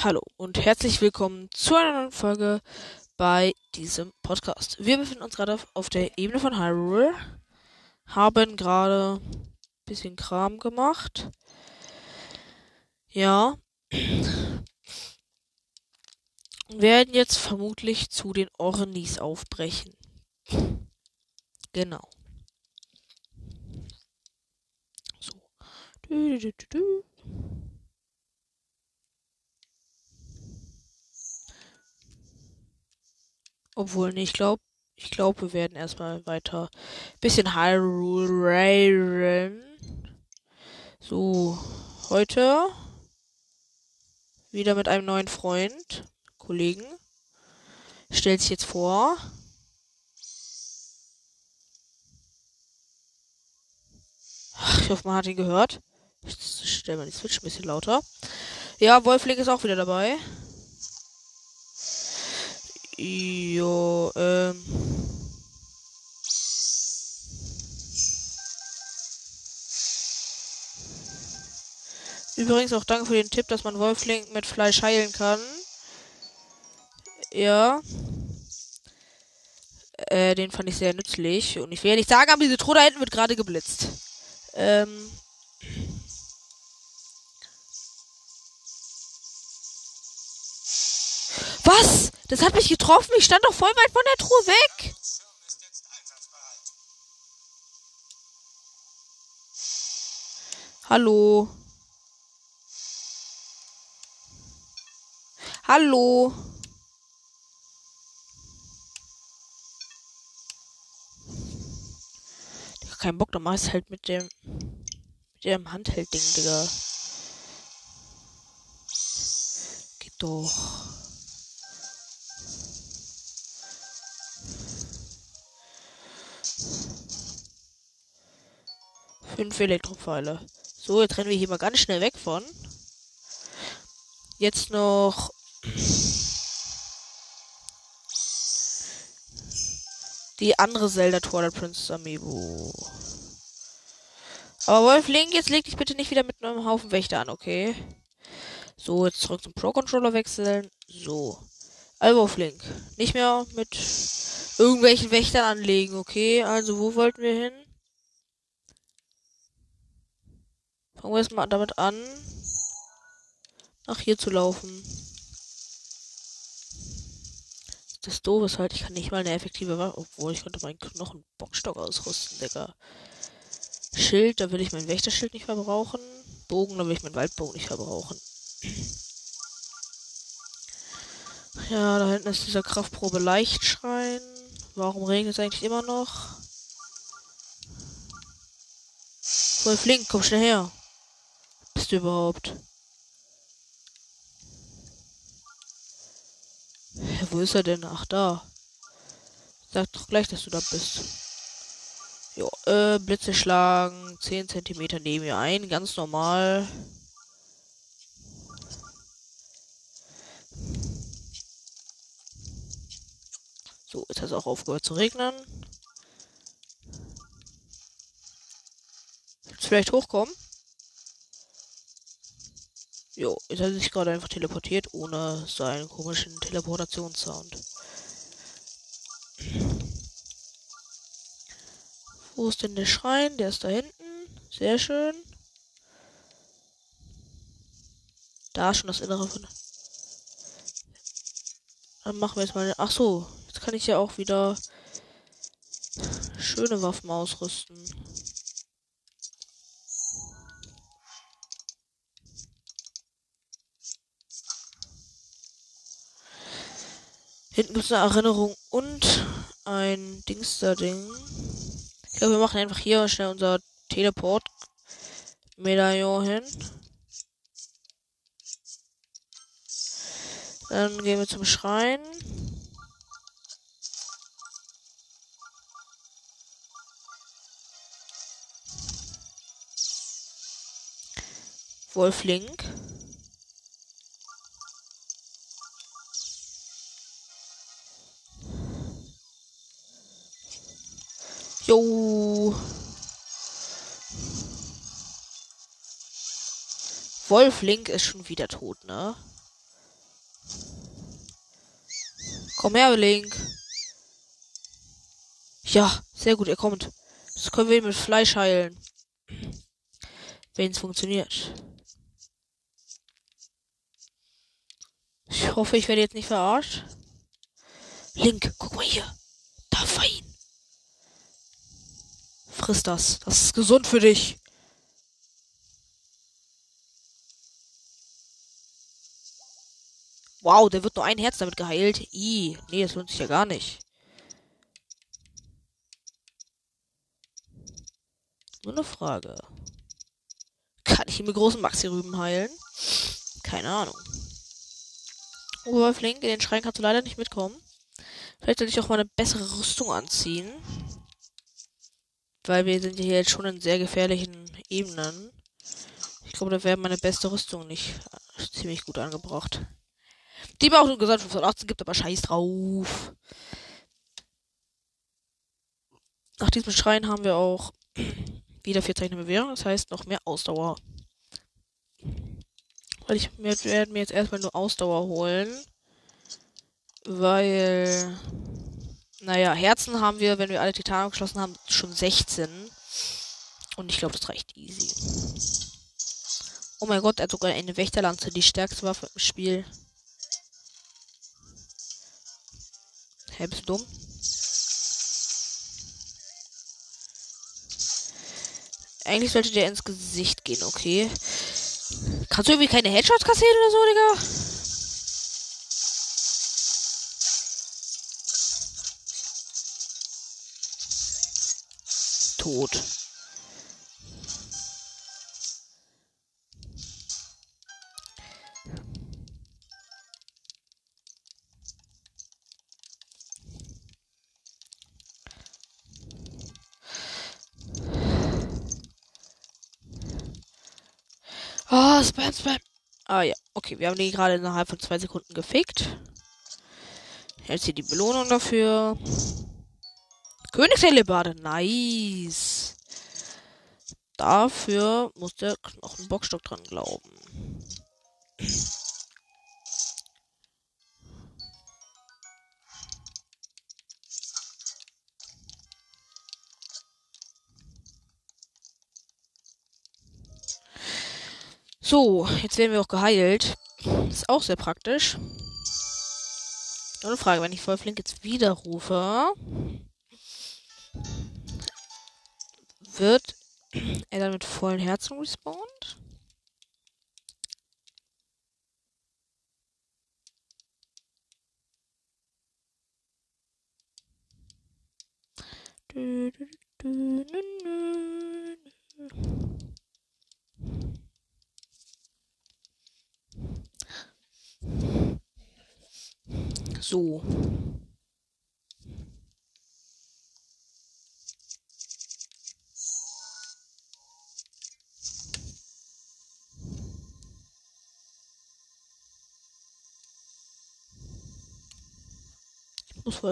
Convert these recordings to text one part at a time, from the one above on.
Hallo und herzlich willkommen zu einer neuen Folge bei diesem Podcast. Wir befinden uns gerade auf der Ebene von Hyrule, haben gerade ein bisschen Kram gemacht. Ja. Werden jetzt vermutlich zu den Ornis aufbrechen. Genau. So. Du, du, du, Obwohl, nee, ich glaube, ich glaube, wir werden erstmal weiter bisschen Hyrule Raiden. So, heute wieder mit einem neuen Freund, Kollegen. Stellt sich jetzt vor. Ach, ich hoffe, man hat ihn gehört. Ich stelle mal die Switch ein bisschen lauter. Ja, Wolfling ist auch wieder dabei. Jo, ähm. Übrigens auch danke für den Tipp, dass man Wolfling mit Fleisch heilen kann. Ja. Äh, den fand ich sehr nützlich. Und ich will ja nicht sagen, aber diese Truhe da hinten wird gerade geblitzt. Ähm. Was? Das hat mich getroffen. Ich stand doch voll weit von der Truhe weg. Hallo. Hallo. Ich hab keinen Bock, dann mach ich's halt mit dem mit dem Handheld-Ding, Digga. Geht doch. Fünf Elektropfeile. So, jetzt rennen wir hier mal ganz schnell weg von. Jetzt noch. Die andere Zelda Twilight Princess Amiibo. Aber Wolf Link, jetzt leg dich bitte nicht wieder mit einem Haufen Wächter an, okay? So, jetzt zurück zum Pro-Controller wechseln. So. Also Wolf Link. Nicht mehr mit irgendwelchen Wächtern anlegen, okay? Also, wo wollten wir hin? Fangen wir erstmal damit an, nach hier zu laufen. Das doof ist halt, ich kann nicht mal eine effektive Waffe, obwohl ich könnte meinen Knochenbockstock ausrüsten, Digga. Schild, da will ich mein Wächterschild nicht verbrauchen. Bogen, da will ich meinen Waldbogen nicht verbrauchen. Ja, da hinten ist dieser Kraftprobe Leichtschrein. Warum regnet es eigentlich immer noch? Voll flink, komm schnell her du überhaupt? Wo ist er denn? Ach, da. Sag doch gleich, dass du da bist. Jo, äh, Blitze schlagen 10 cm neben mir ein, ganz normal. So, jetzt hat es auch aufgehört zu regnen. Willst du vielleicht hochkommen? Jo, jetzt hat er sich gerade einfach teleportiert, ohne seinen komischen Teleportationssound. Wo ist denn der Schrein? Der ist da hinten. Sehr schön. Da schon das Innere von. Dann machen wir jetzt mal. Ach so, jetzt kann ich ja auch wieder schöne Waffen ausrüsten. Hinten gibt es eine Erinnerung und ein Dingster-Ding. Ich glaube, wir machen einfach hier schnell unser Teleport-Medaillon hin. Dann gehen wir zum Schrein. Wolflink. Jo. Wolf Link ist schon wieder tot, ne? Komm her, Link. Ja, sehr gut, er kommt. Das können wir mit Fleisch heilen. Wenn es funktioniert. Ich hoffe, ich werde jetzt nicht verarscht. Link, guck mal hier. Da ihn. Friss das. Das ist gesund für dich. Wow, der wird nur ein Herz damit geheilt. I, nee, das lohnt sich ja gar nicht. Nur eine Frage. Kann ich ihn mit großen Maxi-Rüben heilen? Keine Ahnung. Oberflink, in den Schrein kannst du leider nicht mitkommen. Vielleicht sollte ich auch mal eine bessere Rüstung anziehen. Weil wir sind hier jetzt schon in sehr gefährlichen Ebenen. Ich glaube, da wäre meine beste Rüstung nicht ziemlich gut angebracht. Die mir auch nur gesagt 518 gibt, aber scheiß drauf. Nach diesem Schrein haben wir auch wieder vier Zeichen Bewährung, das heißt noch mehr Ausdauer. Weil ich werde mir jetzt erstmal nur Ausdauer holen. Weil, naja, Herzen haben wir, wenn wir alle Titanen geschlossen haben, schon 16. Und ich glaube, das reicht easy. Oh mein Gott, er hat sogar eine Wächterlanze, die stärkste Waffe im Spiel. Hä, dumm? Eigentlich sollte der ins Gesicht gehen, okay. Kannst du irgendwie keine Headshots kassieren oder so, Digga? Wir haben die gerade innerhalb von zwei Sekunden gefickt. Jetzt hier die Belohnung dafür. Königshellebarde, nice. Dafür muss der Knochenbockstock dran glauben. So, jetzt werden wir auch geheilt. Ist auch sehr praktisch. Nur eine Frage, wenn ich voll flink jetzt wieder rufe, wird er dann mit vollen Herzen respawned?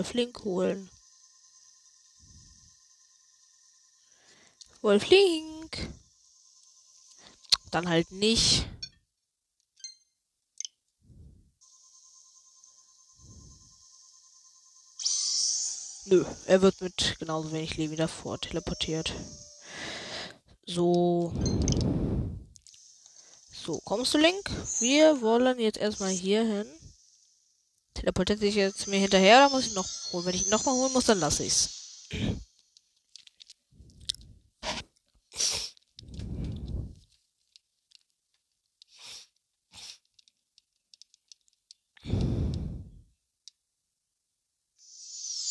Flink holen. Wohl flink. Dann halt nicht. Nö, er wird mit genauso wenig Leben wieder vor teleportiert. So. So, kommst du, Link? Wir wollen jetzt erstmal hier hin. Teleportiert sich jetzt mir hinterher, oder muss ich noch holen? Wenn ich ihn nochmal holen muss, dann lasse ich's.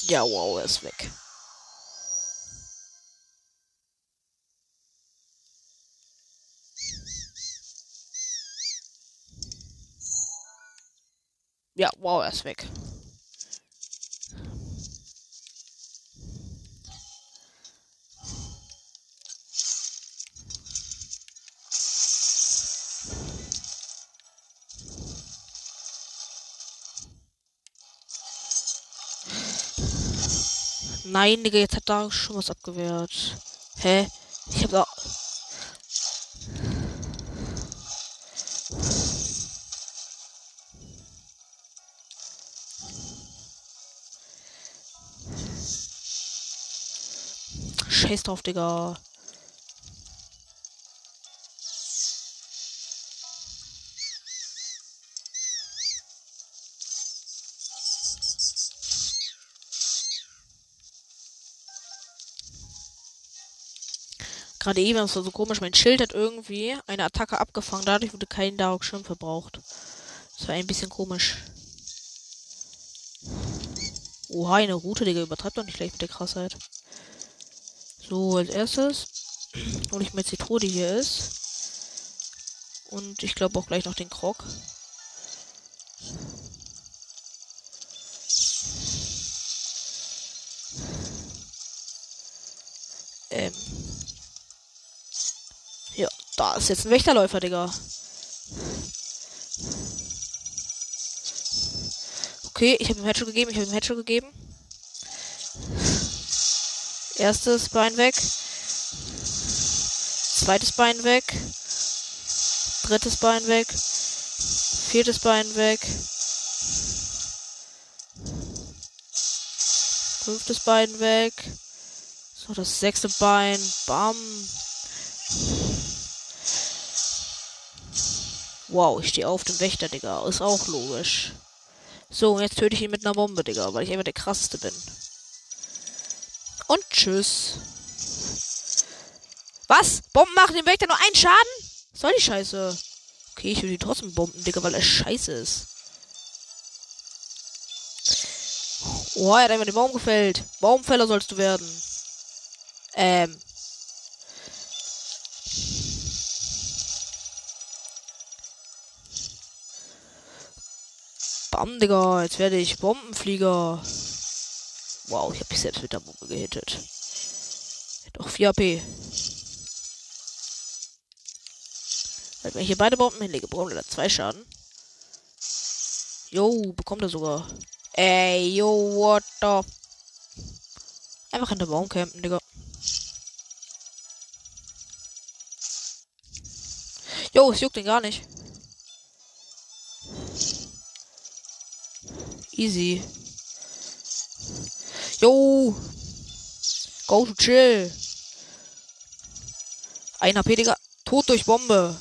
Ja, wow, er ist weg. Ja, wow, er ist weg. Nein, Digga, jetzt hat da schon was abgewehrt. Hä? Ich hab da. Scheiß drauf, Digga. Gerade eben, das war so komisch, mein Schild hat irgendwie eine Attacke abgefangen, dadurch wurde kein Dark Schirm verbraucht. Das war ein bisschen komisch. Oha, eine Route, Digga, übertreibt doch nicht gleich mit der Krassheit. So, als erstes hole ich mir Truhe, die hier ist. Und ich glaube auch gleich noch den Krog. Ähm. Ja, da ist jetzt ein Wächterläufer, Digga. Okay, ich habe ihm Headshot gegeben, ich habe ihm Headshot gegeben. Erstes Bein weg. Zweites Bein weg. Drittes Bein weg. Viertes Bein weg. Fünftes Bein weg. So, das sechste Bein. Bam. Wow, ich stehe auf dem Wächter, Digga. Ist auch logisch. So, und jetzt töte ich ihn mit einer Bombe, Digga, weil ich einfach der krasseste bin. Und tschüss. Was? Bomben machen dem Wächter nur einen Schaden? Was soll die Scheiße? Okay, ich will die trotzdem bomben, Digga, weil er scheiße ist. Oh, er hat einfach den Baum gefällt. Baumfäller sollst du werden. Ähm. Bam, Digga. Jetzt werde ich Bombenflieger. Wow, ich habe mich selbst mit der Bombe gehittet. Doch 4 AP. Wenn ich hier beide Bomben hinlege, bekommt er zwei Schaden. Jo, bekommt er sogar. Ey, yo, what the... Einfach in der Baum campen, Digga. Jo, es juckt ihn gar nicht. Easy. Yo. Go to chill. Ein HP, Digga. Tod durch Bombe.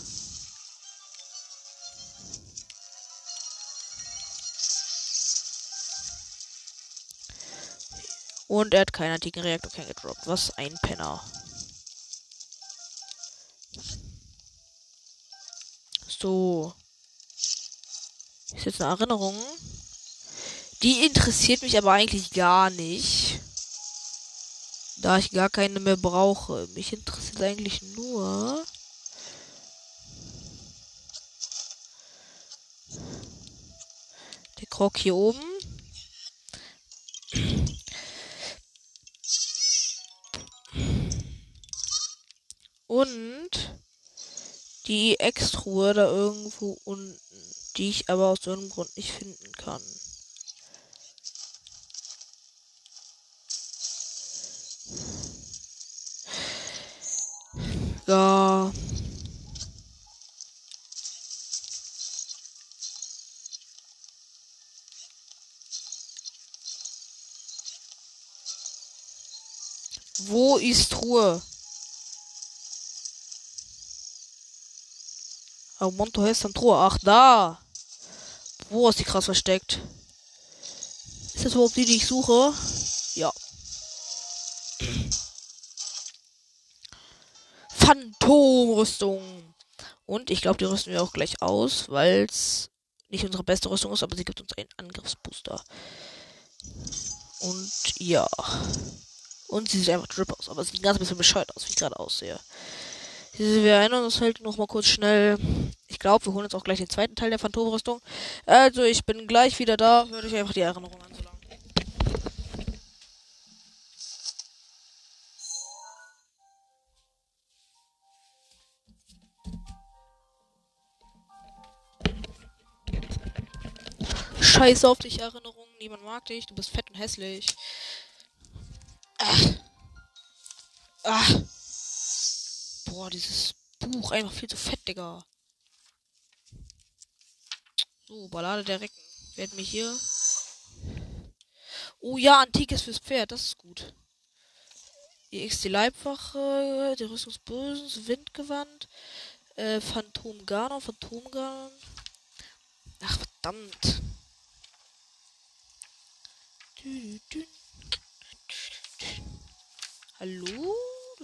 Und er hat keinen antiken Reaktor gedroppt. Was ein Penner. So. Ist jetzt eine Erinnerung. Die interessiert mich aber eigentlich gar nicht. Da ich gar keine mehr brauche. Mich interessiert eigentlich nur. Der Krog hier oben. Und die Extruhe da irgendwo unten, die ich aber aus irgendeinem Grund nicht finden kann. Ja. Ist Ruhe? Oh, Monto heißt dann Truhe. Ach, da. Wo ist die krass versteckt? Ist das überhaupt die, die ich suche? Ja. Phantomrüstung. Und ich glaube, die rüsten wir auch gleich aus, weil es nicht unsere beste Rüstung ist, aber sie gibt uns einen Angriffsbooster. Und ja. Und sie sieht einfach Drip aus, aber sie sieht ganz ein bisschen bescheuert aus, wie ich gerade aussehe. Wir erinnern uns halt noch mal kurz schnell. Ich glaube, wir holen uns auch gleich den zweiten Teil der Phantomrüstung. Also, ich bin gleich wieder da. Hört euch einfach die Erinnerung an, so lange. Scheiße auf dich, Erinnerung. Niemand mag dich. Du bist fett und hässlich. Ach. Ach. Boah, dieses Buch einfach viel zu fett, Digga. So, Ballade der Recken. Werden wir hier. Oh ja, Antikes fürs Pferd, das ist gut. EX die Leibwache, die Rüstung des Bösen, Windgewand, äh, Phantom Ganon, Phantom Ganon. Ach, verdammt. Hallo,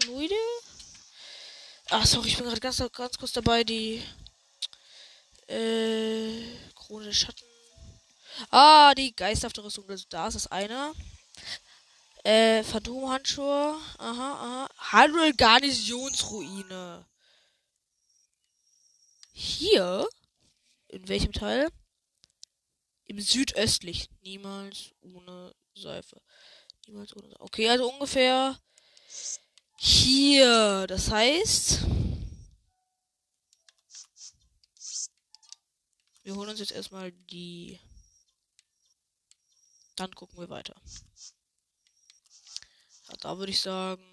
Leute? Ach, sorry, ich bin gerade ganz, ganz kurz dabei, die äh, Krone des Schatten. Ah, die geisterhafte Rüstung. Also da ist das eine. Äh, Phantomhandschuhe. Aha, aha. Hyrule Garnisonsruine. Hier? In welchem Teil? Im südöstlich. Niemals ohne Seife. Niemals ohne Seife. Okay, also ungefähr hier. Das heißt. Wir holen uns jetzt erstmal die. Dann gucken wir weiter. Ja, da würde ich sagen.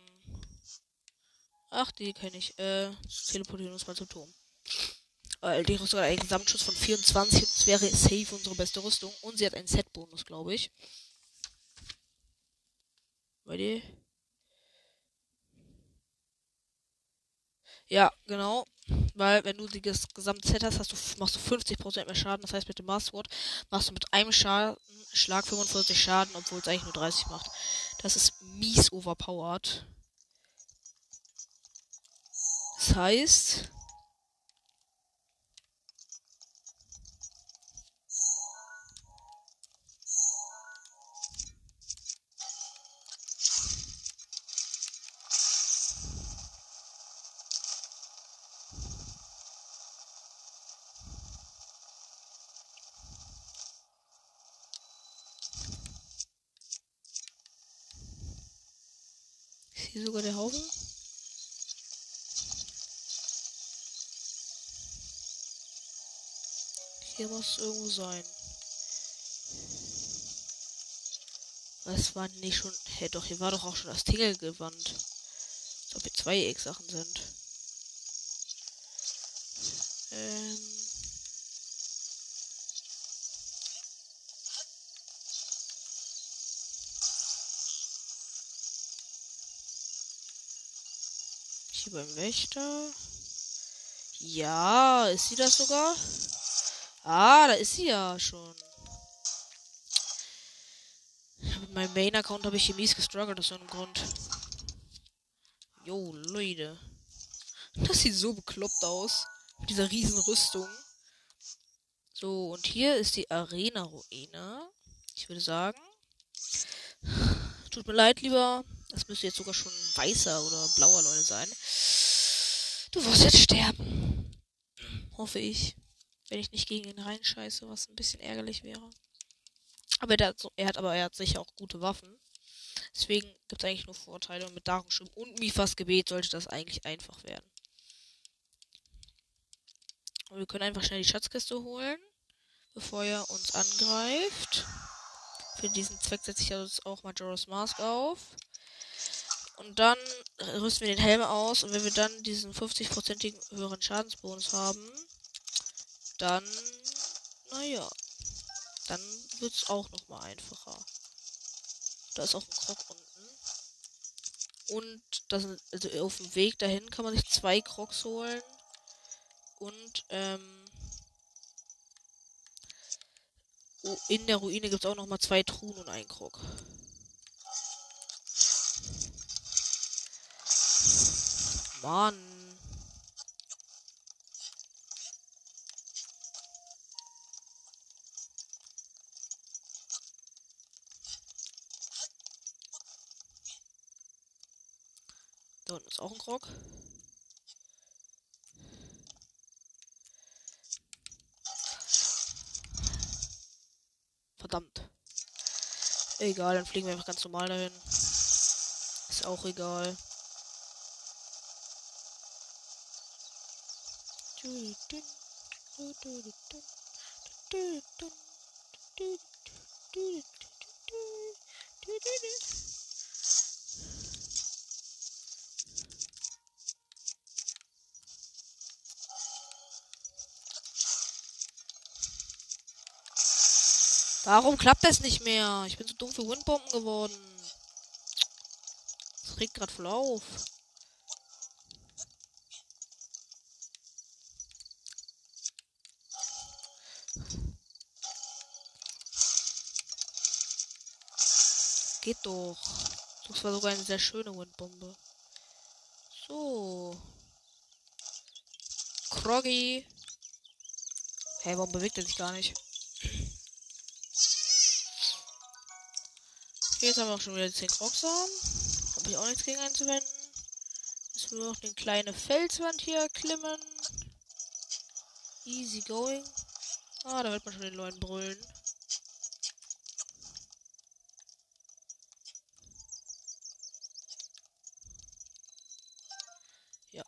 Ach, die kenne ich. Äh, teleportieren uns mal zum Turm. Weil die Rüstung hat einen Gesamtschuss von 24. Das wäre safe unsere beste Rüstung. Und sie hat einen Set-Bonus, glaube ich. Bei dir? Ja, genau. Weil wenn du das gesamte Set hast, hast du, machst du 50% mehr Schaden. Das heißt, mit dem Mastersword machst du mit einem Schaden, Schlag 45 Schaden, obwohl es eigentlich nur 30 macht. Das ist mies overpowered. Das heißt, hier sogar der Haufen. Hier muss irgendwo sein. Was war nicht schon. Hä, hey, doch, hier war doch auch schon das Tingelgewand. Ob hier zwei Egg-Sachen sind. Ähm. Beim Wächter. Ja, ist sie das sogar? Ah, da ist sie ja schon. Mit meinem Main-Account habe ich hier mies gestruggelt aus einem Grund. Jo, Leute. Das sieht so bekloppt aus. Mit dieser riesen Rüstung. So, und hier ist die Arena-Ruine. Ich würde sagen. Tut mir leid, lieber. Das müsste jetzt sogar schon weißer oder blauer Leute sein. Du wirst jetzt sterben. Hoffe ich. Wenn ich nicht gegen ihn reinscheiße, was ein bisschen ärgerlich wäre. Aber er hat, so, er hat aber er hat sicher auch gute Waffen. Deswegen gibt es eigentlich nur Vorteile. Und mit Darenschirm und Mifas Gebet sollte das eigentlich einfach werden. Und wir können einfach schnell die Schatzkiste holen, bevor er uns angreift. Für diesen Zweck setze ich jetzt auch Majora's Mask auf. Und dann rüsten wir den Helm aus. Und wenn wir dann diesen 50-prozentigen höheren Schadensbonus haben, dann, naja, dann wird es auch nochmal einfacher. Da ist auch ein Krog unten. Und das, also auf dem Weg dahin kann man sich zwei Crocs holen. Und, ähm, oh, in der Ruine gibt es auch nochmal zwei Truhen und einen Krog. Mann. Da unten ist auch ein Krog. Verdammt. Egal, dann fliegen wir einfach ganz normal dahin. Ist auch egal. Warum klappt das nicht mehr? Ich bin so dumm für Windbomben geworden. das regt gerade voll auf. Geht doch. Das war sogar eine sehr schöne Windbombe. So. Kroggy. Hey, warum bewegt er sich gar nicht? Jetzt haben wir auch schon wieder 10 Kroxan. Habe ich auch nichts gegen einzuwenden. Jetzt nur noch den kleine Felswand hier klimmen. Easy going. Ah, da wird man schon den Leuten brüllen. Ja,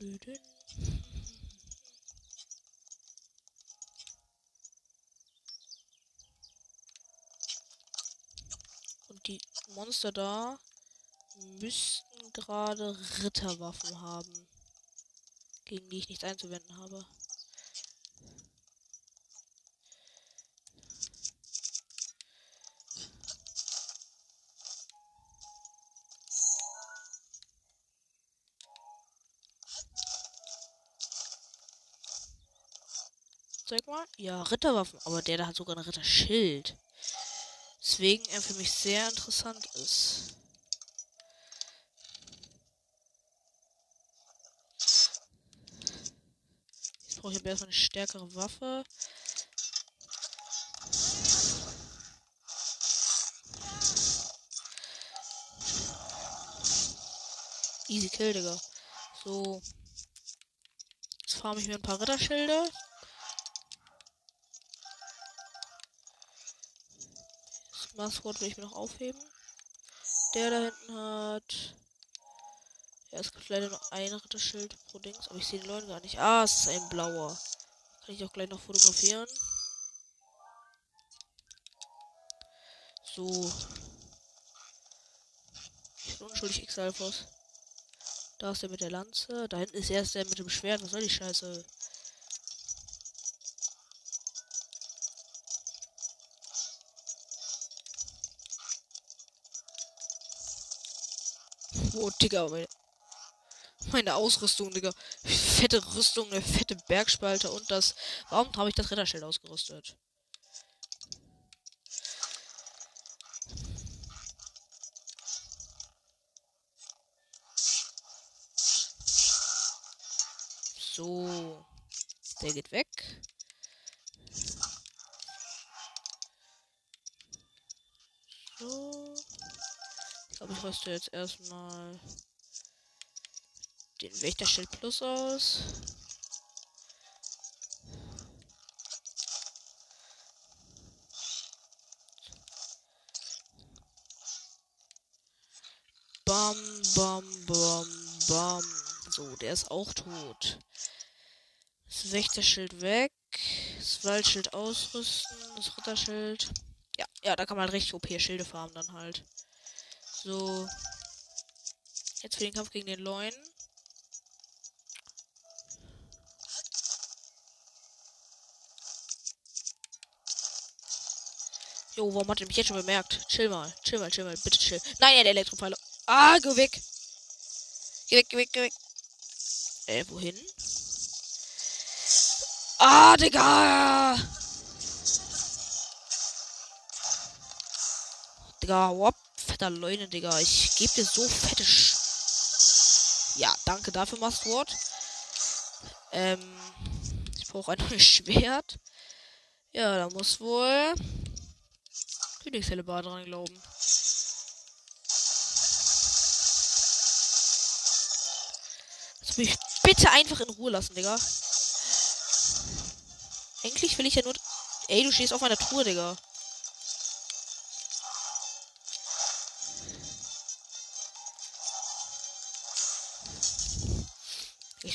dün, dün. Und die Monster da müssten gerade Ritterwaffen haben. Gegen die ich nichts einzuwenden habe. Zeig mal. Ja, Ritterwaffen. Aber der da hat sogar ein Ritterschild. Deswegen er für mich sehr interessant ist. Jetzt brauche ich aber erstmal eine stärkere Waffe. Easy Kill, Digga. So. Jetzt farme ich mir ein paar Ritterschilde. Maskott will ich mir noch aufheben. Der da hinten hat. Ja, es gibt leider nur ein Ritterschild pro Dings, aber ich sehe den Leuten gar nicht. Ah, es ist ein blauer. Kann ich auch gleich noch fotografieren. So. Ich bin unschuldig X-Alphos. Da ist der mit der Lanze. Da hinten ist erst der mit dem Schwert. Was soll die Scheiße? Oh, Digga, meine, meine Ausrüstung, Digga. Fette Rüstung, eine fette Bergspalte und das. Warum habe ich das Ritterschild ausgerüstet? So. Der geht weg. Rüste jetzt erstmal den Wächterschild Plus aus. Bam, bam, bam, bam. So, der ist auch tot. Das Wächterschild weg. Das Waldschild ausrüsten. Das Ritterschild. Ja, ja, da kann man richtig OP-Schilde farmen dann halt. So. Jetzt für den Kampf gegen den Leuen. Jo, warum hat er mich jetzt schon bemerkt? Chill mal, chill mal, chill mal, bitte chill. Nein, der Elektropfeile. Ah, geh weg. Geh weg, geh weg, geh weg. Äh, wohin? Ah, Digga! Digga, wop, fetter Leune, Digga. Ich geb dir so fette Sch Ja, danke dafür, Mastwort. Ähm, ich brauche ein neues Schwert. Ja, da muss wohl Königshellebar dran glauben. Lass mich bitte einfach in Ruhe lassen, Digga. Eigentlich will ich ja nur. Ey, du stehst auf meiner Truhe, Digga.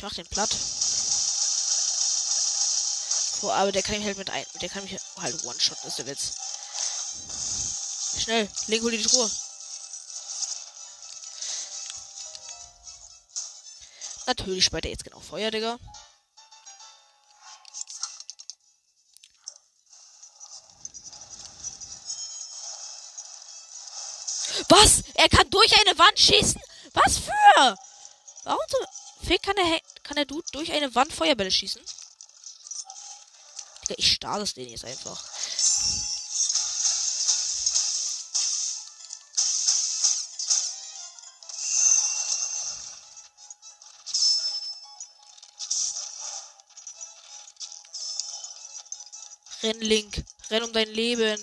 Mach den platt. So, aber der kann mich halt mit ein. Der kann mich halt one-shot, ist der Witz. Schnell, leg hol die Truhe. Natürlich speit er jetzt genau Feuer, Digga. Was? Er kann durch eine Wand schießen? Was für? Warum so? Fick kann der, kann der Dude durch eine Wand Feuerbälle schießen? Digga, ich starre das den jetzt einfach. Renn, Link. Renn um dein Leben.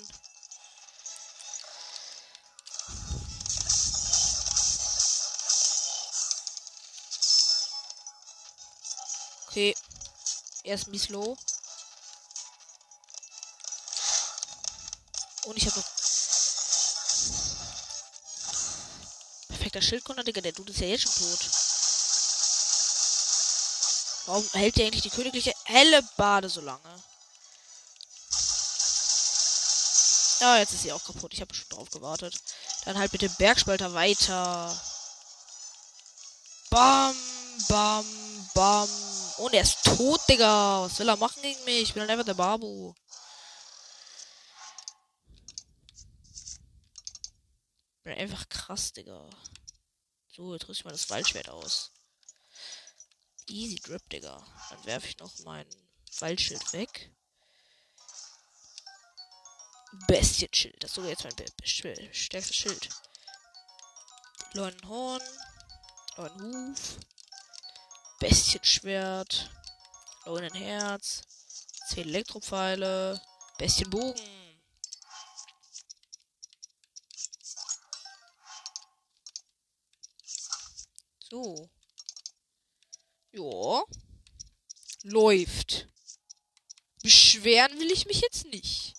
Okay. Er ist mies low. Und ich habe. Perfekter Schildkonter, Digga. Der Dude ist ja jetzt schon tot. Warum hält der eigentlich die königliche helle Bade so lange? Ja, jetzt ist sie auch kaputt. Ich habe schon drauf gewartet. Dann halt mit dem Bergspalter weiter. Bam, bam, bam. Und er ist tot, Digga. Was will er machen gegen mich? Ich bin halt einfach der Babu. Bin einfach krass, Digga. So, jetzt rüste ich mal das Waldschwert aus. Easy Drip, Digga. Dann werfe ich noch mein Waldschild weg. Bestienschild. Das ist sogar jetzt mein stärkstes Schild. Horn. Huf. Bestienschwert. Herz. 10 Elektropfeile. Bestienbogen. So. Ja. Läuft. Beschweren will ich mich jetzt nicht.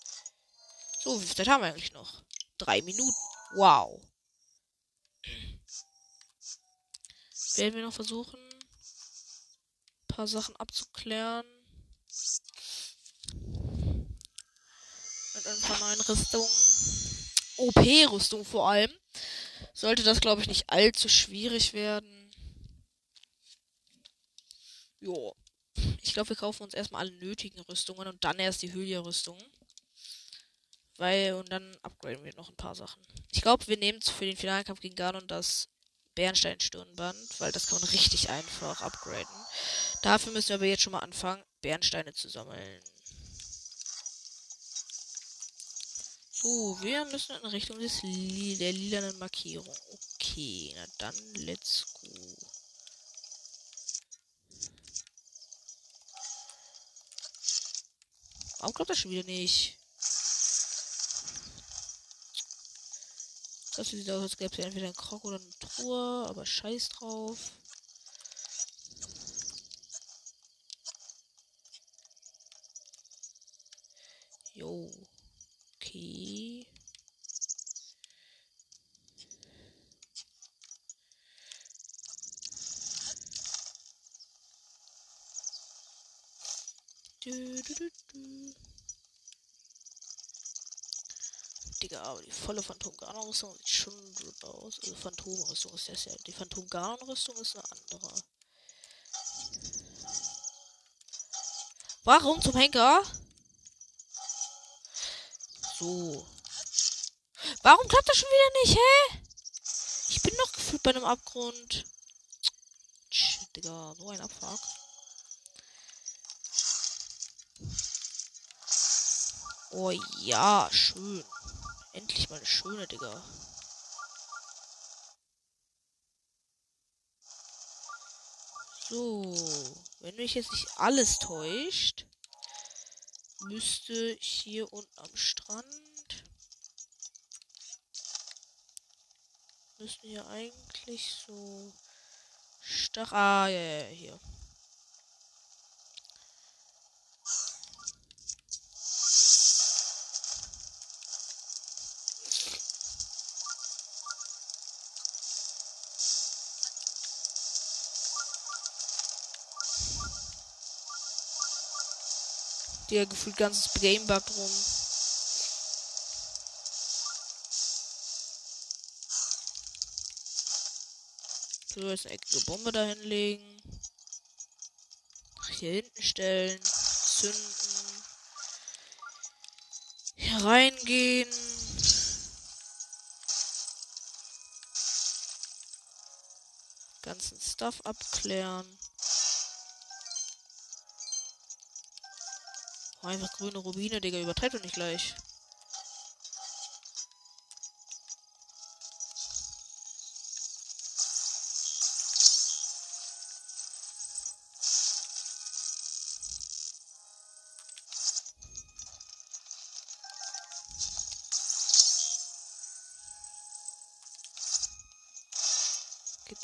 So, wie viel Zeit haben wir eigentlich noch? Drei Minuten. Wow. Werden wir noch versuchen, paar Sachen abzuklären. Mit ein paar neuen Rüstungen. OP-Rüstung vor allem. Sollte das, glaube ich, nicht allzu schwierig werden. Jo. Ich glaube, wir kaufen uns erstmal alle nötigen Rüstungen und dann erst die Hylia-Rüstungen. Weil, und dann upgraden wir noch ein paar Sachen. Ich glaube, wir nehmen für den finalen Kampf gegen Ganon das Bernstein-Stirnband, weil das kann man richtig einfach upgraden. Dafür müssen wir aber jetzt schon mal anfangen, Bernsteine zu sammeln. So, wir müssen in Richtung des Li der lilanen Markierung. Okay, na dann let's go. Warum klappt das schon wieder nicht? Das sieht aus, als gäbe es entweder einen Krog oder eine Truhe, aber scheiß drauf. Jo. Okay. Du, du, du, du. Digga, aber die volle Phantom-Garn-Rüstung sieht schon gut aus. Also Phantom-Rüstung ist ja. Die Phantom-Garn-Rüstung ist eine andere. Warum zum Henker? So. Warum klappt das schon wieder nicht, hä? Ich bin noch gefühlt bei einem Abgrund. Shit, Digga, so ein Abfuck. Oh ja, schön. Endlich mal eine schöne, Digga. So, wenn mich jetzt nicht alles täuscht, müsste hier unten am Strand müssten hier eigentlich so Stach. Ah, ja, ja, hier. Der gefühlt ganzes Bremen rum. So, jetzt eine eckige Bombe da hinlegen. Hier hinten stellen. Zünden. Hier reingehen. Ganzen Stuff abklären. Einfach grüne Rubine, Digga, übertreibt doch nicht gleich.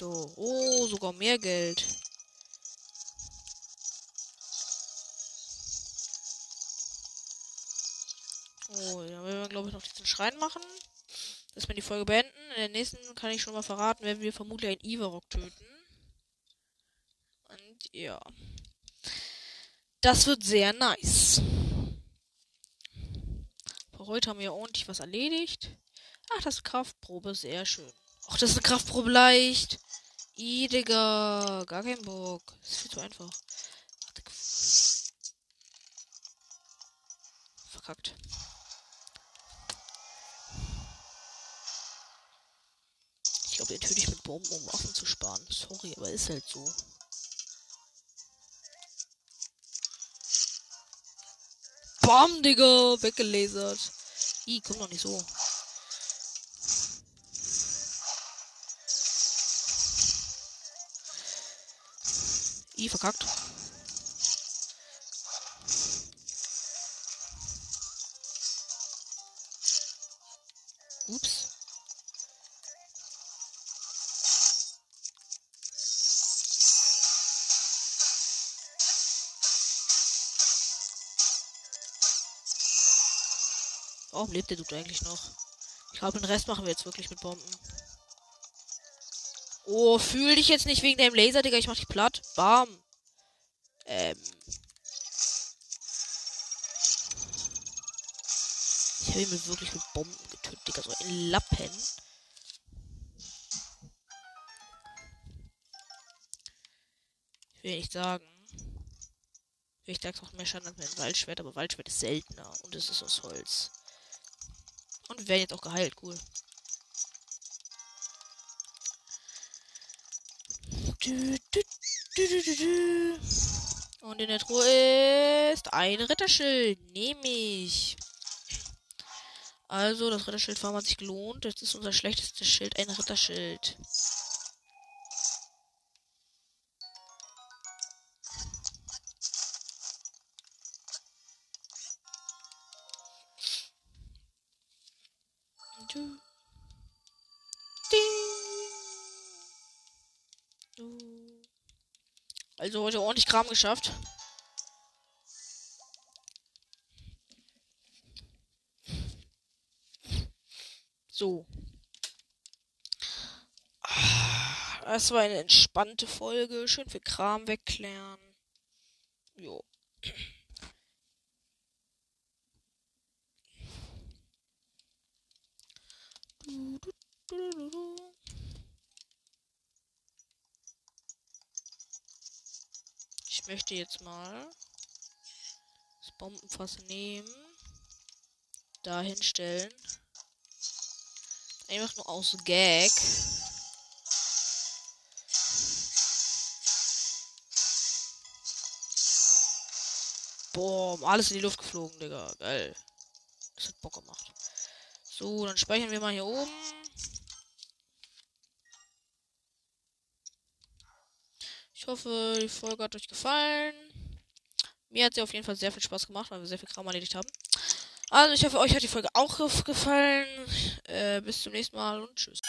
Doch. Oh, sogar mehr Geld. Oh, dann werden wir, glaube ich, noch diesen Schrein machen. Dass wir die Folge beenden. In der nächsten kann ich schon mal verraten, werden wir vermutlich einen Ivarok töten. Und ja. Das wird sehr nice. Für heute haben wir ordentlich was erledigt. Ach, das ist Kraftprobe, sehr schön. Ach, das ist eine Kraftprobe leicht. I, Digga. Gar kein Bock. Das ist viel zu einfach. Verkackt. Glaube, den töte mit Bomben, um Waffen zu sparen. Sorry, aber ist halt so. Bam, Digga. Weggelasert. I, komm doch nicht so. I, verkackt. Lebt der Dude eigentlich noch? Ich glaube, den Rest machen wir jetzt wirklich mit Bomben. Oh, fühl dich jetzt nicht wegen deinem Laser, Digga. Ich mach dich platt. Bam. Ähm. Ich habe ihn mir wirklich mit Bomben getötet, Digga. So ein Lappen. Ich will nicht sagen. Ich sag noch mehr Schaden als mein Waldschwert, aber Waldschwert ist seltener und es ist aus Holz. Und wir werden jetzt auch geheilt, cool. Und in der Truhe ist ein Ritterschild. Nehme ich. Also, das Ritterschild farm hat sich gelohnt. Das ist unser schlechtestes Schild, ein Ritterschild. Also heute ordentlich Kram geschafft. So. Das war eine entspannte Folge. Schön viel Kram wegklären. Jo. Du, du, du, Ich möchte jetzt mal das Bombenfass nehmen. Da hinstellen. Einfach nur aus Gag. Boah, alles in die Luft geflogen, Digga. Geil. Das hat Bock gemacht. So, dann speichern wir mal hier oben. Ich hoffe, die Folge hat euch gefallen. Mir hat sie auf jeden Fall sehr viel Spaß gemacht, weil wir sehr viel Kram erledigt haben. Also ich hoffe, euch hat die Folge auch gefallen. Äh, bis zum nächsten Mal und tschüss.